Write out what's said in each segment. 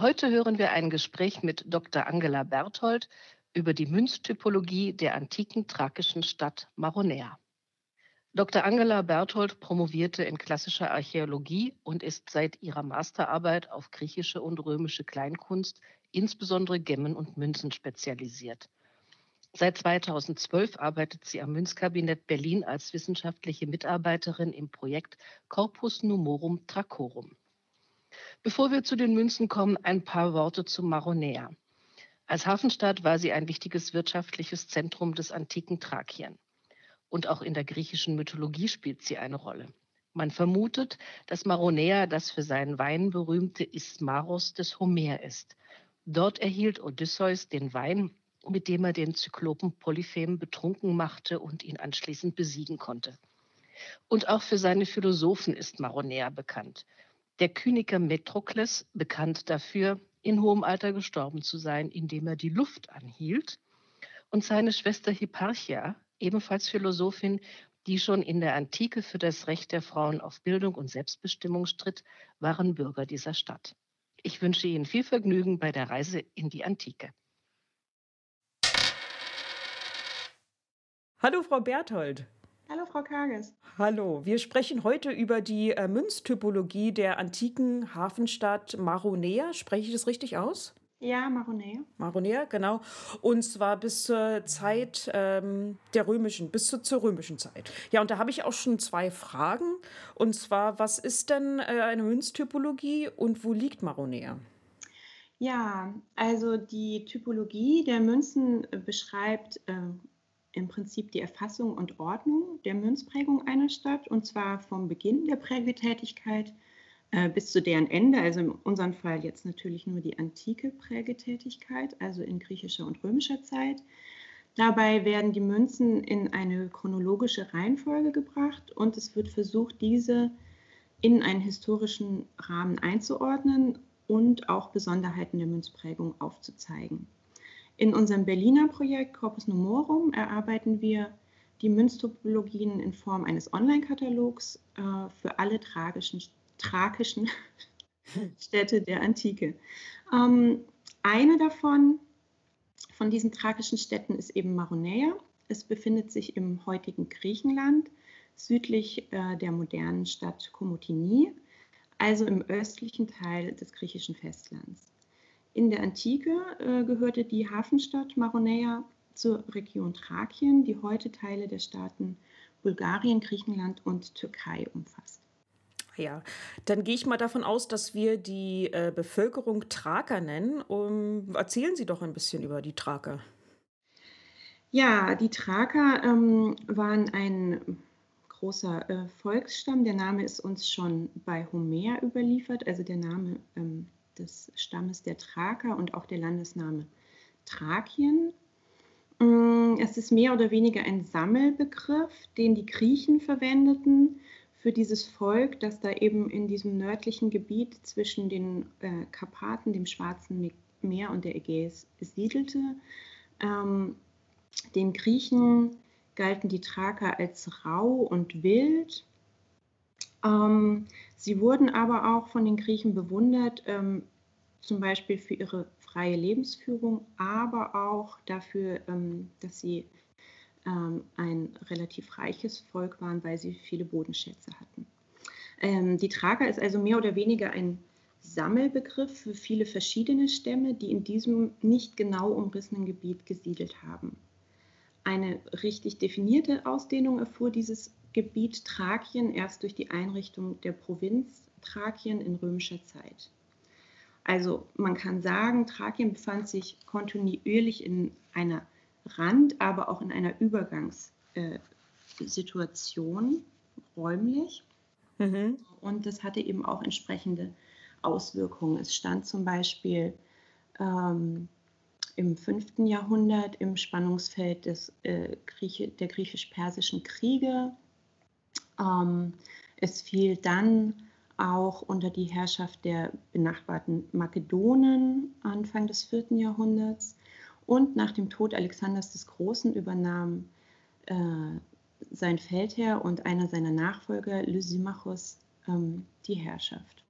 Heute hören wir ein Gespräch mit Dr. Angela Berthold über die Münztypologie der antiken thrakischen Stadt Maronea. Dr. Angela Berthold promovierte in klassischer Archäologie und ist seit ihrer Masterarbeit auf griechische und römische Kleinkunst, insbesondere Gemmen und Münzen, spezialisiert. Seit 2012 arbeitet sie am Münzkabinett Berlin als wissenschaftliche Mitarbeiterin im Projekt Corpus Numorum Tracorum. Bevor wir zu den Münzen kommen, ein paar Worte zu Maronea. Als Hafenstadt war sie ein wichtiges wirtschaftliches Zentrum des antiken Thrakien. Und auch in der griechischen Mythologie spielt sie eine Rolle. Man vermutet, dass Maronea das für seinen Wein berühmte Ismaros des Homer ist. Dort erhielt Odysseus den Wein, mit dem er den Zyklopen Polyphem betrunken machte und ihn anschließend besiegen konnte. Und auch für seine Philosophen ist Maronea bekannt. Der Kyniker Metrokles, bekannt dafür, in hohem Alter gestorben zu sein, indem er die Luft anhielt, und seine Schwester Hipparchia, ebenfalls Philosophin, die schon in der Antike für das Recht der Frauen auf Bildung und Selbstbestimmung stritt, waren Bürger dieser Stadt. Ich wünsche Ihnen viel Vergnügen bei der Reise in die Antike. Hallo, Frau Berthold. Frau Kages. Hallo, wir sprechen heute über die äh, Münztypologie der antiken Hafenstadt Maronea. Spreche ich das richtig aus? Ja, Maronea. Maronea, genau. Und zwar bis zur Zeit ähm, der römischen, bis zur, zur, römischen Zeit. Ja, und da habe ich auch schon zwei Fragen. Und zwar, was ist denn äh, eine Münztypologie und wo liegt Maronea? Ja, also die Typologie der Münzen beschreibt äh, im Prinzip die Erfassung und Ordnung der Münzprägung einer Stadt, und zwar vom Beginn der Prägetätigkeit äh, bis zu deren Ende, also in unserem Fall jetzt natürlich nur die antike Prägetätigkeit, also in griechischer und römischer Zeit. Dabei werden die Münzen in eine chronologische Reihenfolge gebracht und es wird versucht, diese in einen historischen Rahmen einzuordnen und auch Besonderheiten der Münzprägung aufzuzeigen. In unserem Berliner Projekt Corpus Numorum erarbeiten wir die Münztopologien in Form eines Online-Katalogs äh, für alle tragischen, thrakischen Städte der Antike. Ähm, eine davon, von diesen thrakischen Städten, ist eben Maronea. Es befindet sich im heutigen Griechenland, südlich äh, der modernen Stadt Komotini, also im östlichen Teil des griechischen Festlands. In der Antike äh, gehörte die Hafenstadt Maronea zur Region Thrakien, die heute Teile der Staaten Bulgarien, Griechenland und Türkei umfasst. Ja, dann gehe ich mal davon aus, dass wir die äh, Bevölkerung Thraker nennen. Um, erzählen Sie doch ein bisschen über die Thraker. Ja, die Thraker ähm, waren ein großer äh, Volksstamm. Der Name ist uns schon bei Homer überliefert. Also der Name ähm, des Stammes der Thraker und auch der Landesname Thrakien. Mm, es ist mehr oder weniger ein Sammelbegriff, den die Griechen verwendeten für dieses Volk, das da eben in diesem nördlichen Gebiet zwischen den äh, Karpaten, dem Schwarzen Meer und der Ägäis siedelte. Ähm, den Griechen galten die Thraker als rau und wild ähm, sie wurden aber auch von den Griechen bewundert, ähm, zum Beispiel für ihre freie Lebensführung, aber auch dafür, ähm, dass sie ähm, ein relativ reiches Volk waren, weil sie viele Bodenschätze hatten. Ähm, die Thraker ist also mehr oder weniger ein Sammelbegriff für viele verschiedene Stämme, die in diesem nicht genau umrissenen Gebiet gesiedelt haben. Eine richtig definierte Ausdehnung erfuhr dieses Gebiet Thrakien erst durch die Einrichtung der Provinz Thrakien in römischer Zeit. Also man kann sagen, Thrakien befand sich kontinuierlich in einer Rand-, aber auch in einer Übergangssituation räumlich. Mhm. Und das hatte eben auch entsprechende Auswirkungen. Es stand zum Beispiel ähm, im 5. Jahrhundert im Spannungsfeld des, äh, Grieche, der griechisch-persischen Kriege ähm, es fiel dann auch unter die Herrschaft der benachbarten Makedonen Anfang des 4. Jahrhunderts und nach dem Tod Alexanders des Großen übernahm äh, sein Feldherr und einer seiner Nachfolger, Lysimachos, ähm, die Herrschaft.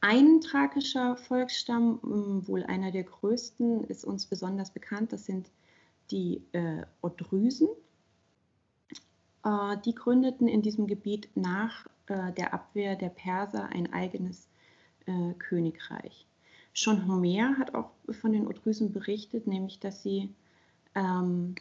ein thrakischer Volksstamm, ähm, wohl einer der größten, ist uns besonders bekannt. Das sind die äh, Odrysen. Äh, die gründeten in diesem Gebiet nach äh, der Abwehr der Perser ein eigenes äh, Königreich. Schon Homer hat auch von den Odrysen berichtet, nämlich dass sie ähm,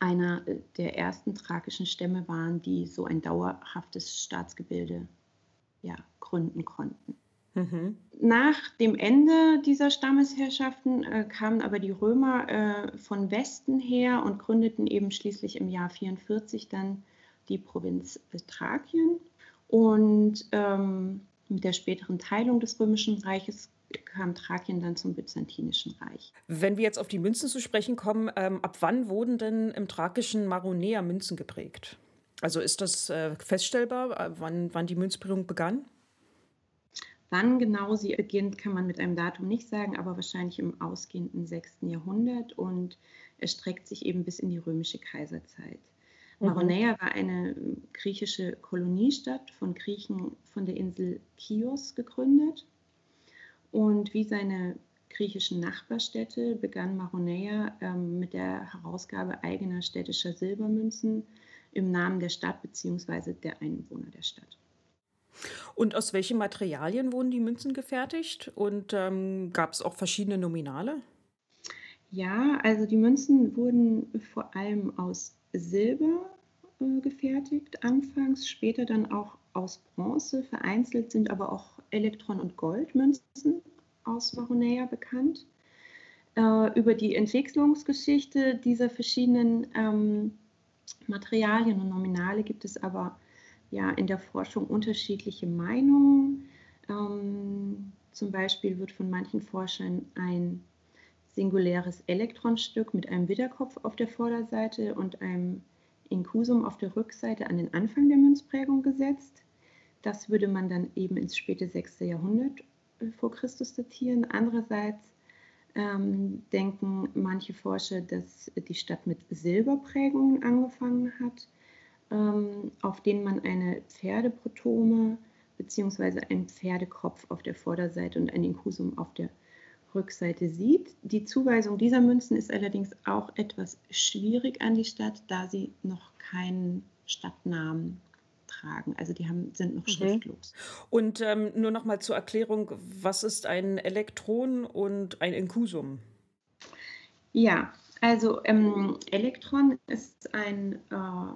einer der ersten thrakischen Stämme waren, die so ein dauerhaftes Staatsgebilde ja, gründen konnten. Mhm. Nach dem Ende dieser Stammesherrschaften äh, kamen aber die Römer äh, von Westen her und gründeten eben schließlich im Jahr 44 dann die Provinz Thrakien. Und ähm, mit der späteren Teilung des Römischen Reiches kam Thrakien dann zum Byzantinischen Reich. Wenn wir jetzt auf die Münzen zu sprechen kommen, ähm, ab wann wurden denn im thrakischen Maronea Münzen geprägt? Also ist das äh, feststellbar, äh, wann, wann die Münzprägung begann? Wann genau sie beginnt, kann man mit einem Datum nicht sagen, aber wahrscheinlich im ausgehenden 6. Jahrhundert und es streckt sich eben bis in die römische Kaiserzeit. Mhm. Maronea war eine griechische Koloniestadt von Griechen von der Insel Chios gegründet. Und wie seine griechischen Nachbarstädte begann Maronea ähm, mit der Herausgabe eigener städtischer Silbermünzen im Namen der Stadt bzw. der Einwohner der Stadt. Und aus welchen Materialien wurden die Münzen gefertigt? Und ähm, gab es auch verschiedene Nominale? Ja, also die Münzen wurden vor allem aus Silber äh, gefertigt, anfangs, später dann auch aus Bronze. Vereinzelt sind aber auch Elektron- und Goldmünzen aus Maronea bekannt. Äh, über die Entwicklungsgeschichte dieser verschiedenen ähm, Materialien und Nominale gibt es aber ja in der Forschung unterschiedliche Meinungen. Ähm, zum Beispiel wird von manchen Forschern ein singuläres Elektronstück mit einem Widderkopf auf der Vorderseite und einem Inkusum auf der Rückseite an den Anfang der Münzprägung gesetzt. Das würde man dann eben ins späte 6. Jahrhundert äh, vor Christus datieren. Andererseits ähm, denken manche Forscher, dass die Stadt mit Silberprägungen angefangen hat auf denen man eine Pferdeprotome bzw. einen Pferdekopf auf der Vorderseite und ein Inkusum auf der Rückseite sieht. Die Zuweisung dieser Münzen ist allerdings auch etwas schwierig an die Stadt, da sie noch keinen Stadtnamen tragen. Also die haben, sind noch mhm. schriftlos. Und ähm, nur noch mal zur Erklärung, was ist ein Elektron und ein Inkusum? Ja, also ähm, Elektron ist ein äh,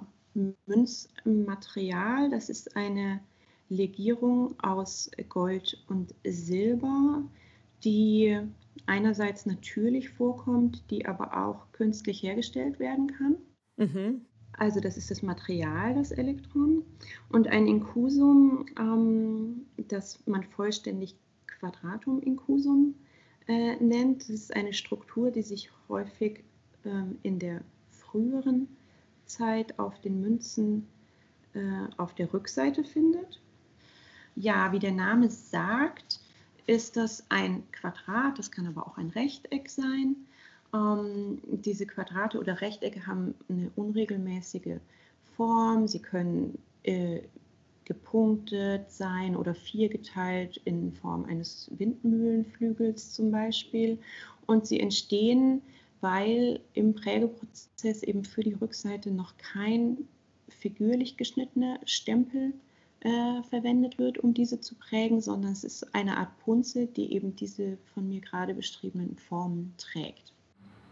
Münzmaterial. Das ist eine Legierung aus Gold und Silber, die einerseits natürlich vorkommt, die aber auch künstlich hergestellt werden kann. Mhm. Also das ist das Material, das Elektron. Und ein Inkusum, ähm, das man vollständig Quadratum-Inkusum äh, nennt, das ist eine Struktur, die sich häufig ähm, in der früheren Zeit auf den Münzen äh, auf der Rückseite findet. Ja, wie der Name sagt, ist das ein Quadrat, das kann aber auch ein Rechteck sein. Ähm, diese Quadrate oder Rechtecke haben eine unregelmäßige Form. Sie können äh, gepunktet sein oder viergeteilt in Form eines Windmühlenflügels zum Beispiel. Und sie entstehen weil im Prägeprozess eben für die Rückseite noch kein figürlich geschnittener Stempel äh, verwendet wird, um diese zu prägen, sondern es ist eine Art Punze, die eben diese von mir gerade beschriebenen Formen trägt.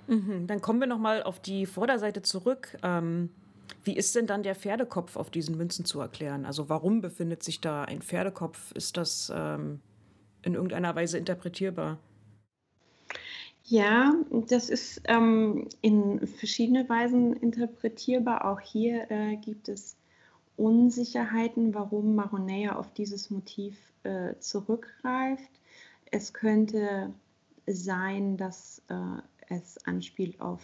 Mhm, dann kommen wir nochmal auf die Vorderseite zurück. Ähm, wie ist denn dann der Pferdekopf auf diesen Münzen zu erklären? Also warum befindet sich da ein Pferdekopf? Ist das ähm, in irgendeiner Weise interpretierbar? Ja, das ist ähm, in verschiedene Weisen interpretierbar. Auch hier äh, gibt es Unsicherheiten, warum Maronea auf dieses Motiv äh, zurückgreift. Es könnte sein, dass äh, es anspielt auf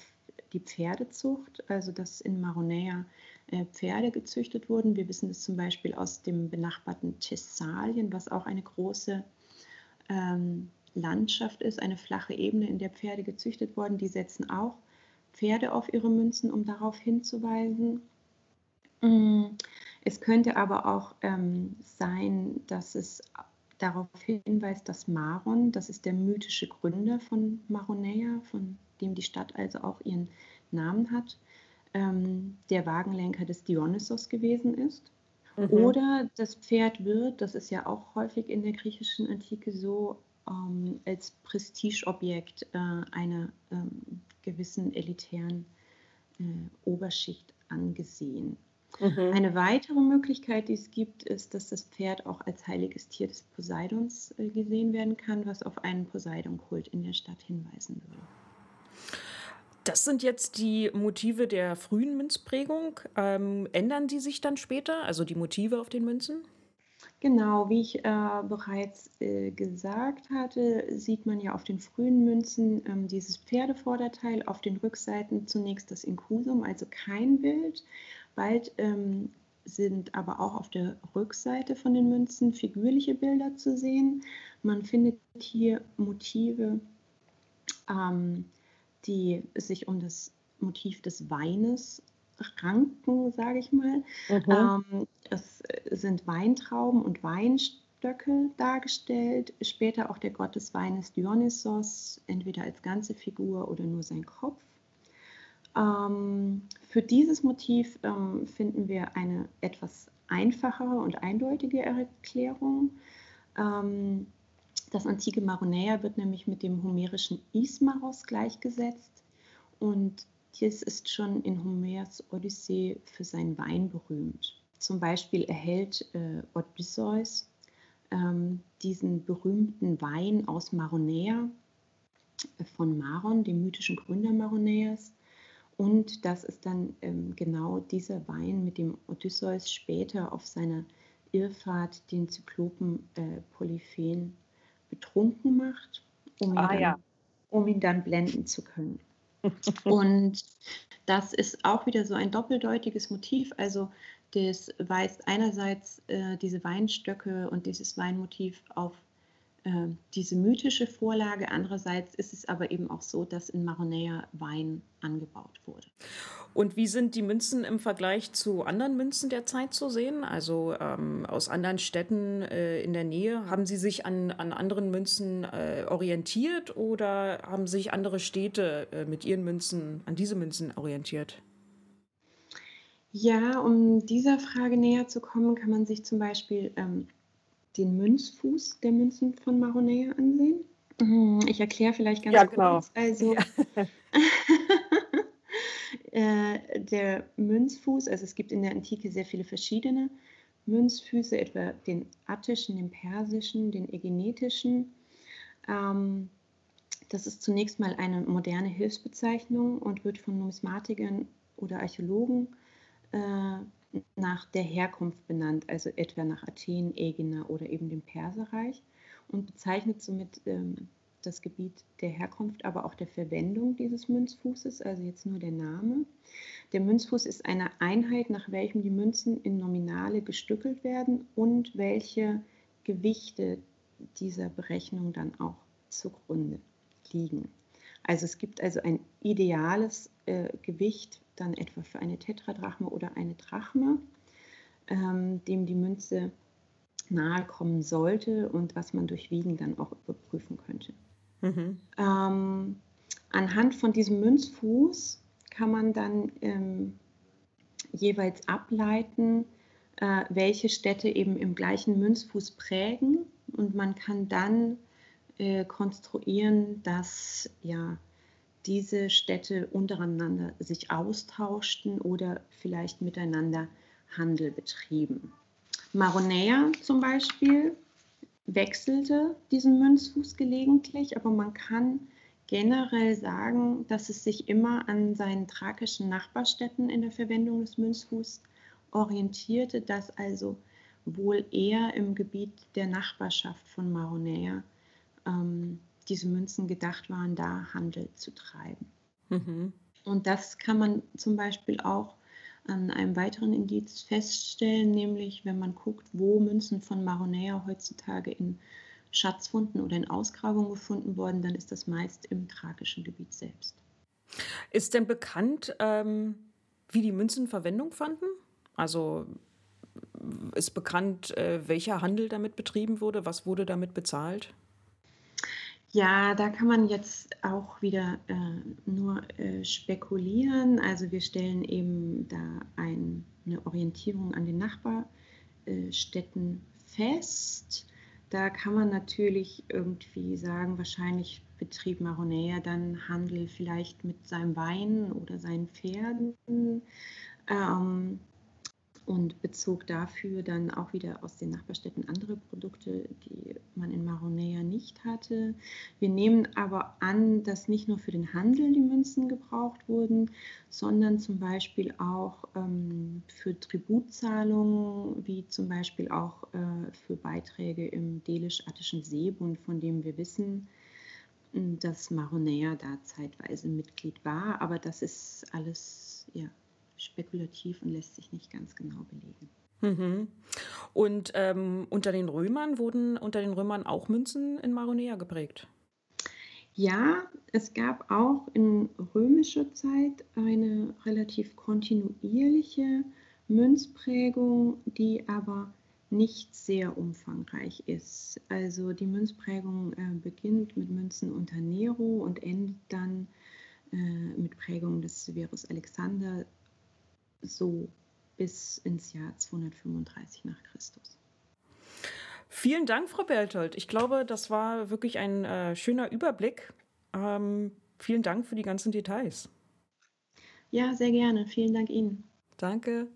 die Pferdezucht, also dass in Maronea äh, Pferde gezüchtet wurden. Wir wissen das zum Beispiel aus dem benachbarten Thessalien, was auch eine große ähm, Landschaft ist, eine flache Ebene, in der Pferde gezüchtet wurden. Die setzen auch Pferde auf ihre Münzen, um darauf hinzuweisen. Mm, es könnte aber auch ähm, sein, dass es darauf hinweist, dass Maron, das ist der mythische Gründer von Maronea, von dem die Stadt also auch ihren Namen hat, ähm, der Wagenlenker des Dionysos gewesen ist. Mhm. Oder das Pferd wird, das ist ja auch häufig in der griechischen Antike so, ähm, als Prestigeobjekt äh, einer ähm, gewissen elitären äh, Oberschicht angesehen. Mhm. Eine weitere Möglichkeit, die es gibt, ist, dass das Pferd auch als heiliges Tier des Poseidons äh, gesehen werden kann, was auf einen Poseidon-Kult in der Stadt hinweisen würde. Das sind jetzt die Motive der frühen Münzprägung. Ähm, ändern die sich dann später, also die Motive auf den Münzen? Genau, wie ich äh, bereits äh, gesagt hatte, sieht man ja auf den frühen Münzen ähm, dieses Pferdevorderteil, auf den Rückseiten zunächst das Inkusum, also kein Bild. Bald ähm, sind aber auch auf der Rückseite von den Münzen figürliche Bilder zu sehen. Man findet hier Motive, ähm, die sich um das Motiv des Weines ranken, sage ich mal. Mhm. Ähm, es sind Weintrauben und Weinstöcke dargestellt. Später auch der Gott des Weines Dionysos, entweder als ganze Figur oder nur sein Kopf. Ähm, für dieses Motiv ähm, finden wir eine etwas einfachere und eindeutige Erklärung. Ähm, das antike Maronäa wird nämlich mit dem homerischen Ismaros gleichgesetzt und dies ist schon in Homers Odyssee für seinen Wein berühmt. Zum Beispiel erhält äh, Odysseus ähm, diesen berühmten Wein aus Maronäa äh, von Maron, dem mythischen Gründer Maronäas. Und das ist dann ähm, genau dieser Wein, mit dem Odysseus später auf seiner Irrfahrt den Zyklopen äh, Polyphen betrunken macht, um ihn, ah, dann, ja. um ihn dann blenden zu können. Und das ist auch wieder so ein doppeldeutiges Motiv. Also das weist einerseits äh, diese Weinstöcke und dieses Weinmotiv auf diese mythische Vorlage. Andererseits ist es aber eben auch so, dass in Maronea Wein angebaut wurde. Und wie sind die Münzen im Vergleich zu anderen Münzen der Zeit zu sehen? Also ähm, aus anderen Städten äh, in der Nähe? Haben Sie sich an, an anderen Münzen äh, orientiert oder haben sich andere Städte äh, mit ihren Münzen an diese Münzen orientiert? Ja, um dieser Frage näher zu kommen, kann man sich zum Beispiel ähm, den Münzfuß der Münzen von Maronea ansehen. Mhm, ich erkläre vielleicht ganz ja, genau. kurz. Also ja. äh, der Münzfuß, also es gibt in der Antike sehr viele verschiedene Münzfüße, etwa den attischen, den persischen, den äginetischen. Ähm, das ist zunächst mal eine moderne Hilfsbezeichnung und wird von Numismatikern oder Archäologen äh, nach der Herkunft benannt, also etwa nach Athen, Ägina oder eben dem Perserreich und bezeichnet somit ähm, das Gebiet der Herkunft, aber auch der Verwendung dieses Münzfußes, also jetzt nur der Name. Der Münzfuß ist eine Einheit, nach welchem die Münzen in Nominale gestückelt werden und welche Gewichte dieser Berechnung dann auch zugrunde liegen. Also es gibt also ein ideales äh, Gewicht dann etwa für eine Tetradrachme oder eine Drachme, ähm, dem die Münze nahe kommen sollte und was man durch Wiegen dann auch überprüfen könnte. Mhm. Ähm, anhand von diesem Münzfuß kann man dann ähm, jeweils ableiten, äh, welche Städte eben im gleichen Münzfuß prägen und man kann dann äh, konstruieren, dass ja diese Städte untereinander sich austauschten oder vielleicht miteinander Handel betrieben. Maronea zum Beispiel wechselte diesen Münzfuß gelegentlich, aber man kann generell sagen, dass es sich immer an seinen thrakischen Nachbarstädten in der Verwendung des Münzfußs orientierte, dass also wohl eher im Gebiet der Nachbarschaft von Maronea ähm, diese Münzen gedacht waren, da Handel zu treiben. Mhm. Und das kann man zum Beispiel auch an einem weiteren Indiz feststellen, nämlich wenn man guckt, wo Münzen von Maronea heutzutage in Schatzfunden oder in Ausgrabungen gefunden wurden, dann ist das meist im thrakischen Gebiet selbst. Ist denn bekannt, ähm, wie die Münzen Verwendung fanden? Also ist bekannt, äh, welcher Handel damit betrieben wurde? Was wurde damit bezahlt? Ja, da kann man jetzt auch wieder äh, nur äh, spekulieren. Also wir stellen eben da ein, eine Orientierung an den Nachbarstädten fest. Da kann man natürlich irgendwie sagen, wahrscheinlich betrieb Maronea dann Handel vielleicht mit seinem Wein oder seinen Pferden. Ähm, und bezog dafür dann auch wieder aus den Nachbarstädten andere Produkte, die man in Maronea nicht hatte. Wir nehmen aber an, dass nicht nur für den Handel die Münzen gebraucht wurden, sondern zum Beispiel auch ähm, für Tributzahlungen, wie zum Beispiel auch äh, für Beiträge im Delisch-Attischen Seebund, von dem wir wissen, dass Maronea da zeitweise Mitglied war. Aber das ist alles ja, spekulativ und lässt sich nicht ganz genau belegen. Mhm. Und ähm, unter den Römern wurden unter den Römern auch Münzen in Maronea geprägt? Ja, es gab auch in römischer Zeit eine relativ kontinuierliche Münzprägung, die aber nicht sehr umfangreich ist. Also die Münzprägung äh, beginnt mit Münzen unter Nero und endet dann äh, mit Prägung des Severus Alexander so bis ins Jahr 235 nach Christus. Vielen Dank, Frau Berthold. Ich glaube, das war wirklich ein äh, schöner Überblick. Ähm, vielen Dank für die ganzen Details. Ja, sehr gerne. Vielen Dank Ihnen. Danke.